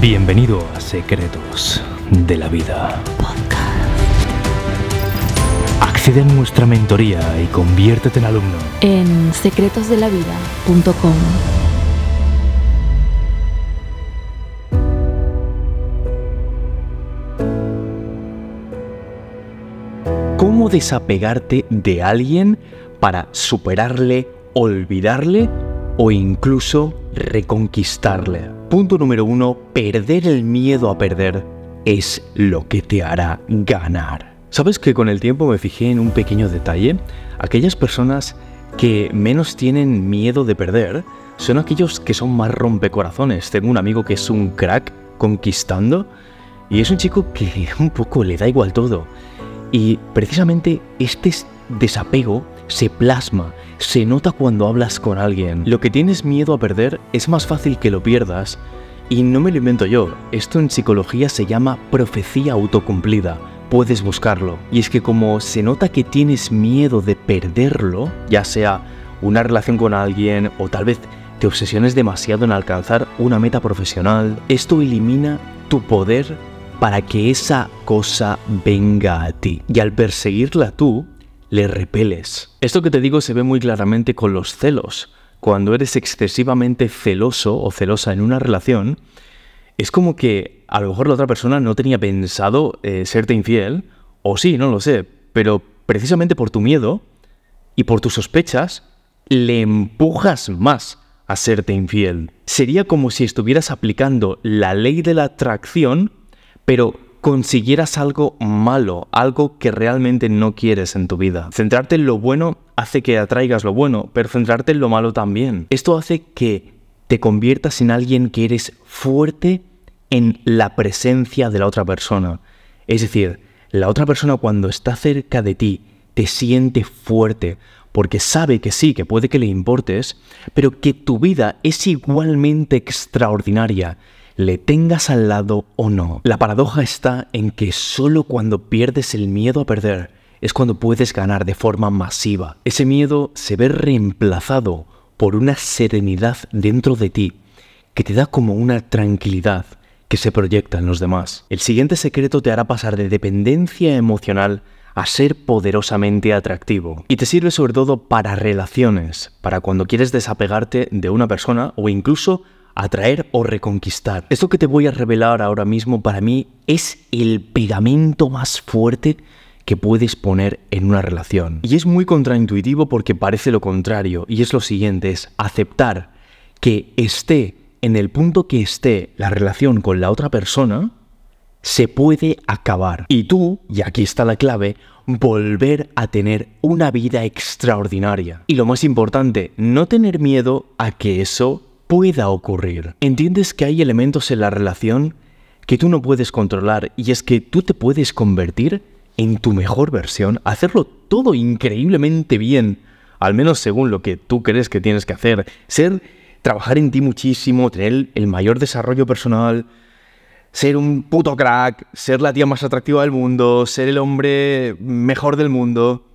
Bienvenido a Secretos de la Vida. Accede a nuestra mentoría y conviértete en alumno. en secretosdelavida.com. ¿Cómo desapegarte de alguien para superarle, olvidarle o incluso reconquistarle? Punto número uno, perder el miedo a perder es lo que te hará ganar. ¿Sabes que con el tiempo me fijé en un pequeño detalle? Aquellas personas que menos tienen miedo de perder son aquellos que son más rompecorazones. Tengo un amigo que es un crack conquistando y es un chico que un poco le da igual todo. Y precisamente este desapego se plasma, se nota cuando hablas con alguien. Lo que tienes miedo a perder es más fácil que lo pierdas. Y no me lo invento yo, esto en psicología se llama profecía autocumplida. Puedes buscarlo. Y es que como se nota que tienes miedo de perderlo, ya sea una relación con alguien o tal vez te obsesiones demasiado en alcanzar una meta profesional, esto elimina tu poder para que esa cosa venga a ti. Y al perseguirla tú, le repeles. Esto que te digo se ve muy claramente con los celos. Cuando eres excesivamente celoso o celosa en una relación, es como que a lo mejor la otra persona no tenía pensado eh, serte infiel, o sí, no lo sé, pero precisamente por tu miedo y por tus sospechas, le empujas más a serte infiel. Sería como si estuvieras aplicando la ley de la atracción, pero consiguieras algo malo, algo que realmente no quieres en tu vida. Centrarte en lo bueno hace que atraigas lo bueno, pero centrarte en lo malo también. Esto hace que te conviertas en alguien que eres fuerte en la presencia de la otra persona. Es decir, la otra persona cuando está cerca de ti te siente fuerte porque sabe que sí, que puede que le importes, pero que tu vida es igualmente extraordinaria, le tengas al lado o no. La paradoja está en que solo cuando pierdes el miedo a perder es cuando puedes ganar de forma masiva. Ese miedo se ve reemplazado por una serenidad dentro de ti que te da como una tranquilidad que se proyecta en los demás. El siguiente secreto te hará pasar de dependencia emocional a ser poderosamente atractivo. Y te sirve sobre todo para relaciones, para cuando quieres desapegarte de una persona o incluso atraer o reconquistar. Esto que te voy a revelar ahora mismo para mí es el pegamento más fuerte que puedes poner en una relación. Y es muy contraintuitivo porque parece lo contrario, y es lo siguiente, es aceptar que esté en el punto que esté la relación con la otra persona, se puede acabar. Y tú, y aquí está la clave, volver a tener una vida extraordinaria. Y lo más importante, no tener miedo a que eso pueda ocurrir. ¿Entiendes que hay elementos en la relación que tú no puedes controlar y es que tú te puedes convertir en tu mejor versión, hacerlo todo increíblemente bien, al menos según lo que tú crees que tienes que hacer, ser trabajar en ti muchísimo, tener el mayor desarrollo personal, ser un puto crack, ser la tía más atractiva del mundo, ser el hombre mejor del mundo.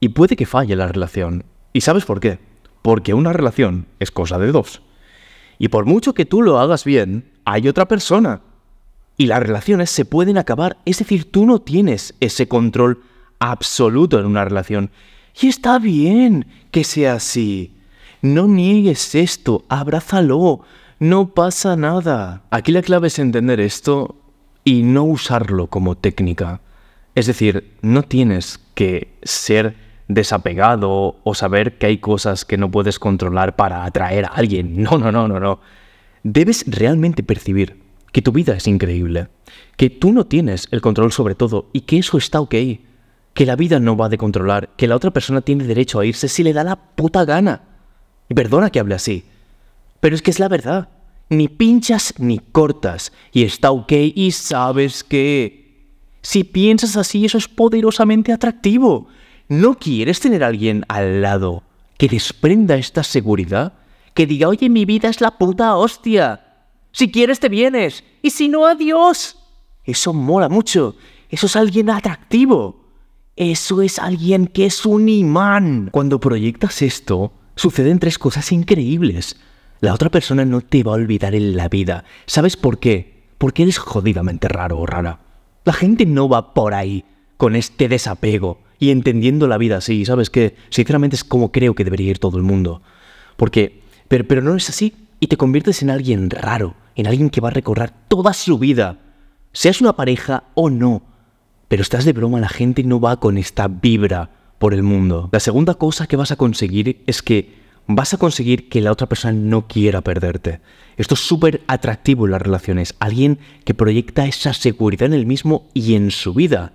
Y puede que falle la relación. ¿Y sabes por qué? Porque una relación es cosa de dos. Y por mucho que tú lo hagas bien, hay otra persona. Y las relaciones se pueden acabar. Es decir, tú no tienes ese control absoluto en una relación. Y está bien que sea así. No niegues esto, abrázalo, no pasa nada. Aquí la clave es entender esto y no usarlo como técnica. Es decir, no tienes que ser desapegado o saber que hay cosas que no puedes controlar para atraer a alguien. No, no, no, no, no. Debes realmente percibir que tu vida es increíble, que tú no tienes el control sobre todo y que eso está ok, que la vida no va de controlar, que la otra persona tiene derecho a irse si le da la puta gana. Y perdona que hable así, pero es que es la verdad. Ni pinchas ni cortas y está ok y sabes que... Si piensas así, eso es poderosamente atractivo. ¿No quieres tener alguien al lado que desprenda esta seguridad? Que diga, oye, mi vida es la puta hostia. Si quieres te vienes. Y si no, adiós. Eso mola mucho. Eso es alguien atractivo. Eso es alguien que es un imán. Cuando proyectas esto, suceden tres cosas increíbles. La otra persona no te va a olvidar en la vida. ¿Sabes por qué? porque eres jodidamente raro o rara. La gente no va por ahí con este desapego y entendiendo la vida así, ¿sabes? Que sinceramente es como creo que debería ir todo el mundo. Porque, pero, pero no es así y te conviertes en alguien raro, en alguien que va a recorrer toda su vida, seas una pareja o no. Pero estás de broma, la gente no va con esta vibra por el mundo. La segunda cosa que vas a conseguir es que vas a conseguir que la otra persona no quiera perderte. Esto es súper atractivo en las relaciones. Alguien que proyecta esa seguridad en el mismo y en su vida.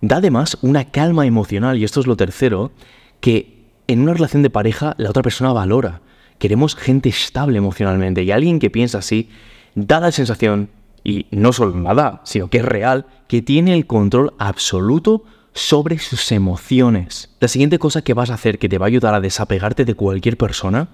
Da además una calma emocional, y esto es lo tercero, que en una relación de pareja la otra persona valora. Queremos gente estable emocionalmente y alguien que piensa así da la sensación, y no solo nada, sino que es real, que tiene el control absoluto sobre sus emociones. La siguiente cosa que vas a hacer que te va a ayudar a desapegarte de cualquier persona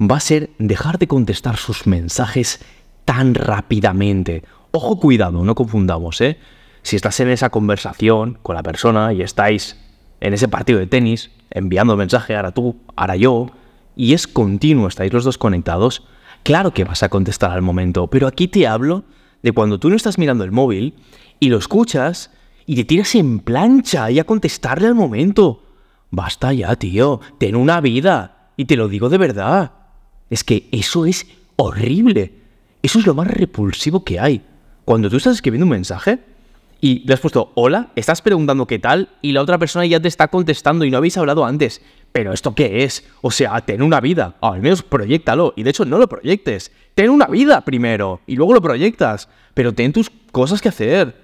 va a ser dejar de contestar sus mensajes tan rápidamente. Ojo, cuidado, no confundamos, ¿eh? Si estás en esa conversación con la persona y estáis en ese partido de tenis, enviando mensaje, ahora tú, ahora yo, y es continuo, estáis los dos conectados, claro que vas a contestar al momento, pero aquí te hablo de cuando tú no estás mirando el móvil y lo escuchas y te tiras en plancha y a contestarle al momento. Basta ya, tío, ten una vida. Y te lo digo de verdad. Es que eso es horrible. Eso es lo más repulsivo que hay. Cuando tú estás escribiendo un mensaje y le has puesto hola, estás preguntando qué tal y la otra persona ya te está contestando y no habéis hablado antes. Pero ¿esto qué es? O sea, ten una vida. Al menos proyectalo. Y de hecho, no lo proyectes. Ten una vida primero y luego lo proyectas. Pero ten tus cosas que hacer.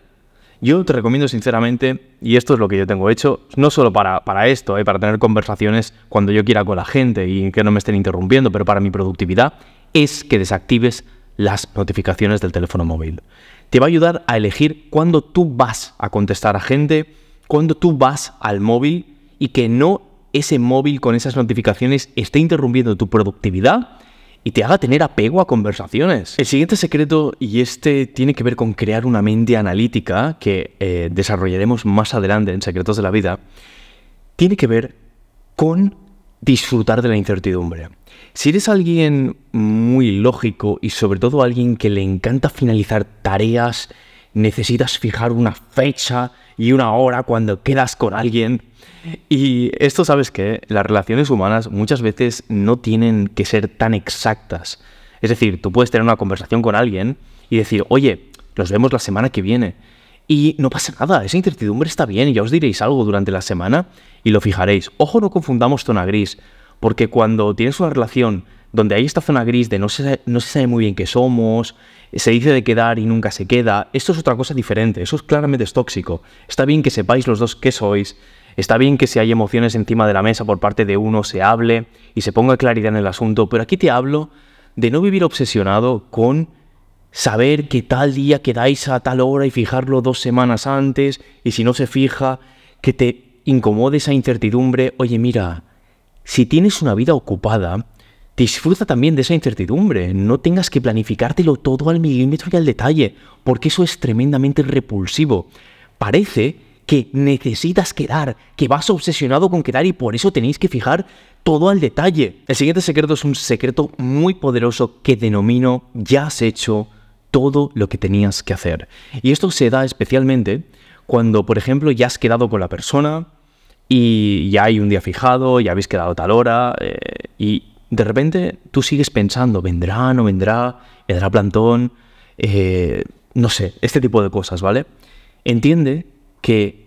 Yo te recomiendo sinceramente, y esto es lo que yo tengo hecho, no solo para, para esto, eh, para tener conversaciones cuando yo quiera con la gente y que no me estén interrumpiendo, pero para mi productividad, es que desactives las notificaciones del teléfono móvil. Te va a ayudar a elegir cuándo tú vas a contestar a gente, cuándo tú vas al móvil y que no ese móvil con esas notificaciones esté interrumpiendo tu productividad y te haga tener apego a conversaciones. El siguiente secreto, y este tiene que ver con crear una mente analítica, que eh, desarrollaremos más adelante en Secretos de la Vida, tiene que ver con disfrutar de la incertidumbre. Si eres alguien muy lógico y sobre todo alguien que le encanta finalizar tareas, necesitas fijar una fecha y una hora cuando quedas con alguien, y esto sabes que las relaciones humanas muchas veces no tienen que ser tan exactas. Es decir, tú puedes tener una conversación con alguien y decir, oye, nos vemos la semana que viene. Y no pasa nada, esa incertidumbre está bien ya os diréis algo durante la semana y lo fijaréis. Ojo, no confundamos zona gris, porque cuando tienes una relación donde hay esta zona gris de no se, no se sabe muy bien qué somos, se dice de quedar y nunca se queda, esto es otra cosa diferente, eso es claramente es tóxico. Está bien que sepáis los dos qué sois, Está bien que si hay emociones encima de la mesa por parte de uno se hable y se ponga claridad en el asunto, pero aquí te hablo de no vivir obsesionado con saber que tal día quedáis a tal hora y fijarlo dos semanas antes y si no se fija, que te incomode esa incertidumbre. Oye, mira, si tienes una vida ocupada, disfruta también de esa incertidumbre. No tengas que planificártelo todo al milímetro y al detalle, porque eso es tremendamente repulsivo. Parece que necesitas quedar, que vas obsesionado con quedar y por eso tenéis que fijar todo al detalle. El siguiente secreto es un secreto muy poderoso que denomino ya has hecho todo lo que tenías que hacer. Y esto se da especialmente cuando, por ejemplo, ya has quedado con la persona y ya hay un día fijado, ya habéis quedado tal hora eh, y de repente tú sigues pensando, vendrá, no vendrá, vendrá plantón, eh, no sé, este tipo de cosas, ¿vale? Entiende que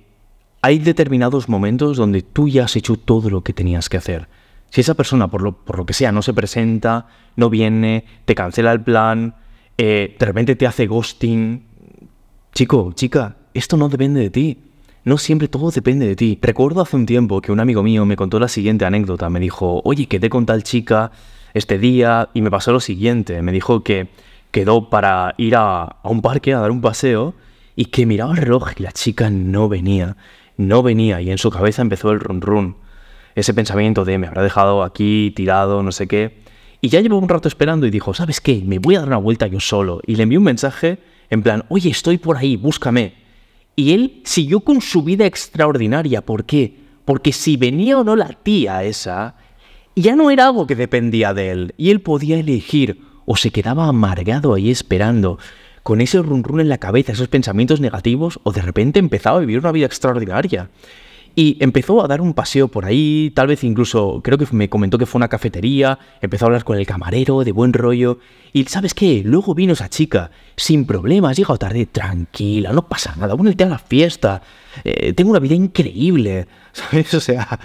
hay determinados momentos donde tú ya has hecho todo lo que tenías que hacer. Si esa persona, por lo, por lo que sea, no se presenta, no viene, te cancela el plan, eh, de repente te hace ghosting, chico, chica, esto no depende de ti. No siempre todo depende de ti. Recuerdo hace un tiempo que un amigo mío me contó la siguiente anécdota. Me dijo, oye, quedé con tal chica este día y me pasó lo siguiente. Me dijo que quedó para ir a, a un parque a dar un paseo y que miraba el reloj y la chica no venía, no venía y en su cabeza empezó el run run, ese pensamiento de me habrá dejado aquí tirado, no sé qué. Y ya llevó un rato esperando y dijo, ¿sabes qué? Me voy a dar una vuelta yo solo. Y le envió un mensaje en plan, oye, estoy por ahí, búscame. Y él siguió con su vida extraordinaria. ¿Por qué? Porque si venía o no la tía esa, ya no era algo que dependía de él. Y él podía elegir o se quedaba amargado ahí esperando con ese run run en la cabeza, esos pensamientos negativos, o de repente empezaba a vivir una vida extraordinaria. Y empezó a dar un paseo por ahí, tal vez incluso, creo que me comentó que fue una cafetería, empezó a hablar con el camarero, de buen rollo. Y ¿sabes qué? Luego vino esa chica, sin problemas, llegado tarde, tranquila, no pasa nada, únete a la fiesta. Eh, tengo una vida increíble, ¿sabes? O sea,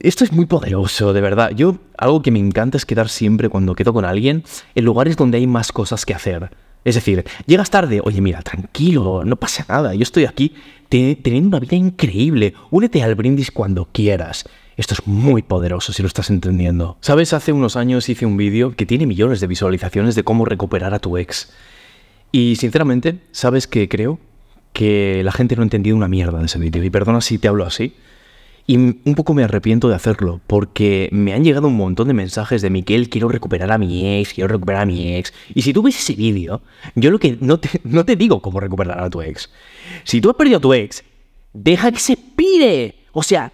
esto es muy poderoso, de verdad. Yo, algo que me encanta es quedar siempre cuando quedo con alguien en lugares donde hay más cosas que hacer. Es decir, llegas tarde, oye, mira, tranquilo, no pasa nada, yo estoy aquí teniendo una vida increíble, únete al brindis cuando quieras. Esto es muy poderoso si lo estás entendiendo. Sabes, hace unos años hice un vídeo que tiene millones de visualizaciones de cómo recuperar a tu ex. Y sinceramente, ¿sabes qué creo? Que la gente no ha entendido una mierda de ese vídeo. Y perdona si te hablo así, y un poco me arrepiento de hacerlo, porque me han llegado un montón de mensajes de Miquel, quiero recuperar a mi ex, quiero recuperar a mi ex. Y si tú ves ese vídeo, yo lo que no te, no te digo cómo recuperar a tu ex. Si tú has perdido a tu ex, deja que se pire. O sea,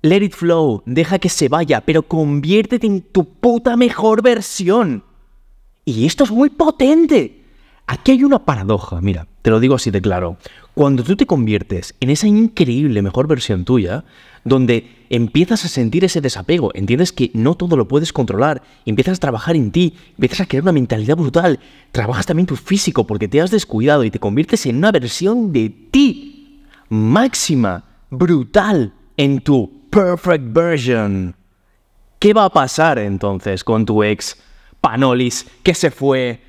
let it flow, deja que se vaya, pero conviértete en tu puta mejor versión. Y esto es muy potente. Aquí hay una paradoja, mira, te lo digo así de claro. Cuando tú te conviertes en esa increíble mejor versión tuya, donde empiezas a sentir ese desapego, entiendes que no todo lo puedes controlar, empiezas a trabajar en ti, empiezas a crear una mentalidad brutal, trabajas también tu físico porque te has descuidado y te conviertes en una versión de ti máxima, brutal, en tu perfect version. ¿Qué va a pasar entonces con tu ex Panolis que se fue?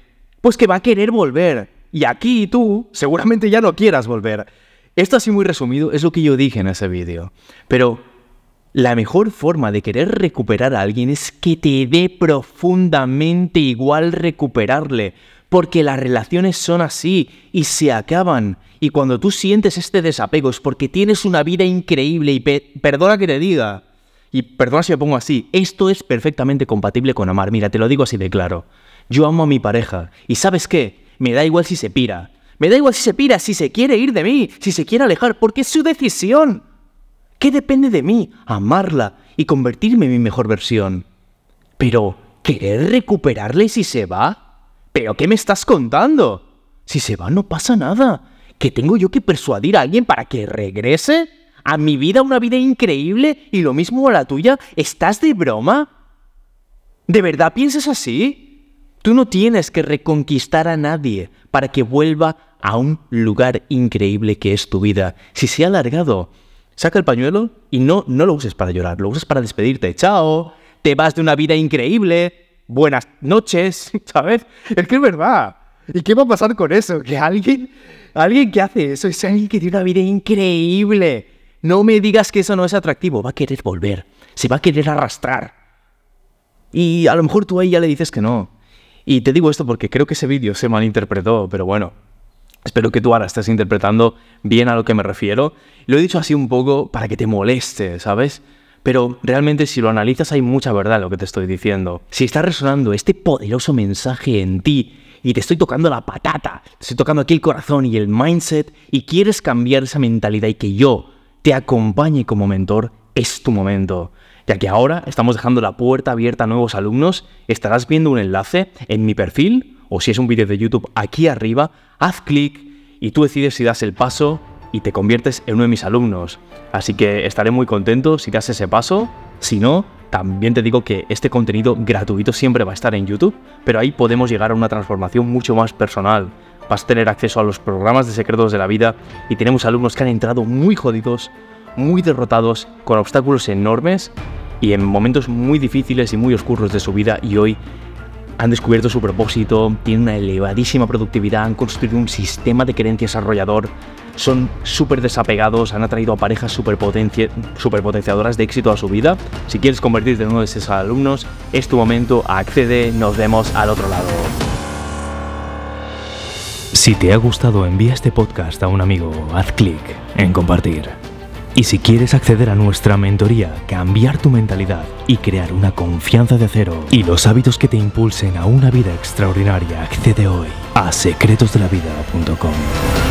Pues que va a querer volver. Y aquí tú seguramente ya no quieras volver. Esto así muy resumido es lo que yo dije en ese vídeo. Pero la mejor forma de querer recuperar a alguien es que te dé profundamente igual recuperarle. Porque las relaciones son así y se acaban. Y cuando tú sientes este desapego es porque tienes una vida increíble y perdona que te diga. Y perdona si me pongo así, esto es perfectamente compatible con amar. Mira, te lo digo así de claro. Yo amo a mi pareja. ¿Y sabes qué? Me da igual si se pira. Me da igual si se pira, si se quiere ir de mí, si se quiere alejar, porque es su decisión. ¿Qué depende de mí? Amarla y convertirme en mi mejor versión. Pero, ¿querer recuperarle si se va? ¿Pero qué me estás contando? Si se va no pasa nada. ¿Que tengo yo que persuadir a alguien para que regrese? ¿A mi vida una vida increíble y lo mismo a la tuya? ¿Estás de broma? ¿De verdad piensas así? Tú no tienes que reconquistar a nadie para que vuelva a un lugar increíble que es tu vida. Si se ha alargado, saca el pañuelo y no, no lo uses para llorar, lo uses para despedirte. Chao, te vas de una vida increíble, buenas noches, ¿sabes? Es que es verdad. ¿Y qué va a pasar con eso? Que alguien, alguien que hace eso es alguien que tiene una vida increíble. No me digas que eso no es atractivo, va a querer volver, se va a querer arrastrar. Y a lo mejor tú ahí ya le dices que no. Y te digo esto porque creo que ese vídeo se malinterpretó, pero bueno, Espero que tú ahora estés interpretando bien a lo que me refiero. Lo he dicho así un poco para que te moleste, ¿sabes? Pero realmente si lo analizas hay mucha verdad en lo que te estoy diciendo. Si está resonando este poderoso mensaje en ti y te estoy tocando la patata, te estoy tocando aquí el corazón y el mindset y quieres cambiar esa mentalidad y que yo te acompañe como mentor, es tu momento. Ya que ahora estamos dejando la puerta abierta a nuevos alumnos, estarás viendo un enlace en mi perfil o si es un vídeo de YouTube aquí arriba, haz clic y tú decides si das el paso y te conviertes en uno de mis alumnos. Así que estaré muy contento si das ese paso. Si no, también te digo que este contenido gratuito siempre va a estar en YouTube, pero ahí podemos llegar a una transformación mucho más personal. Vas a tener acceso a los programas de secretos de la vida y tenemos alumnos que han entrado muy jodidos, muy derrotados, con obstáculos enormes y en momentos muy difíciles y muy oscuros de su vida y hoy han descubierto su propósito, tienen una elevadísima productividad, han construido un sistema de creencias arrollador, son súper desapegados, han atraído a parejas superpotenciadoras de éxito a su vida. Si quieres convertirte en uno de esos alumnos, es tu momento, accede, nos vemos al otro lado. Si te ha gustado, envía este podcast a un amigo, haz clic en compartir. Y si quieres acceder a nuestra mentoría, cambiar tu mentalidad y crear una confianza de cero y los hábitos que te impulsen a una vida extraordinaria, accede hoy a secretosdelavida.com.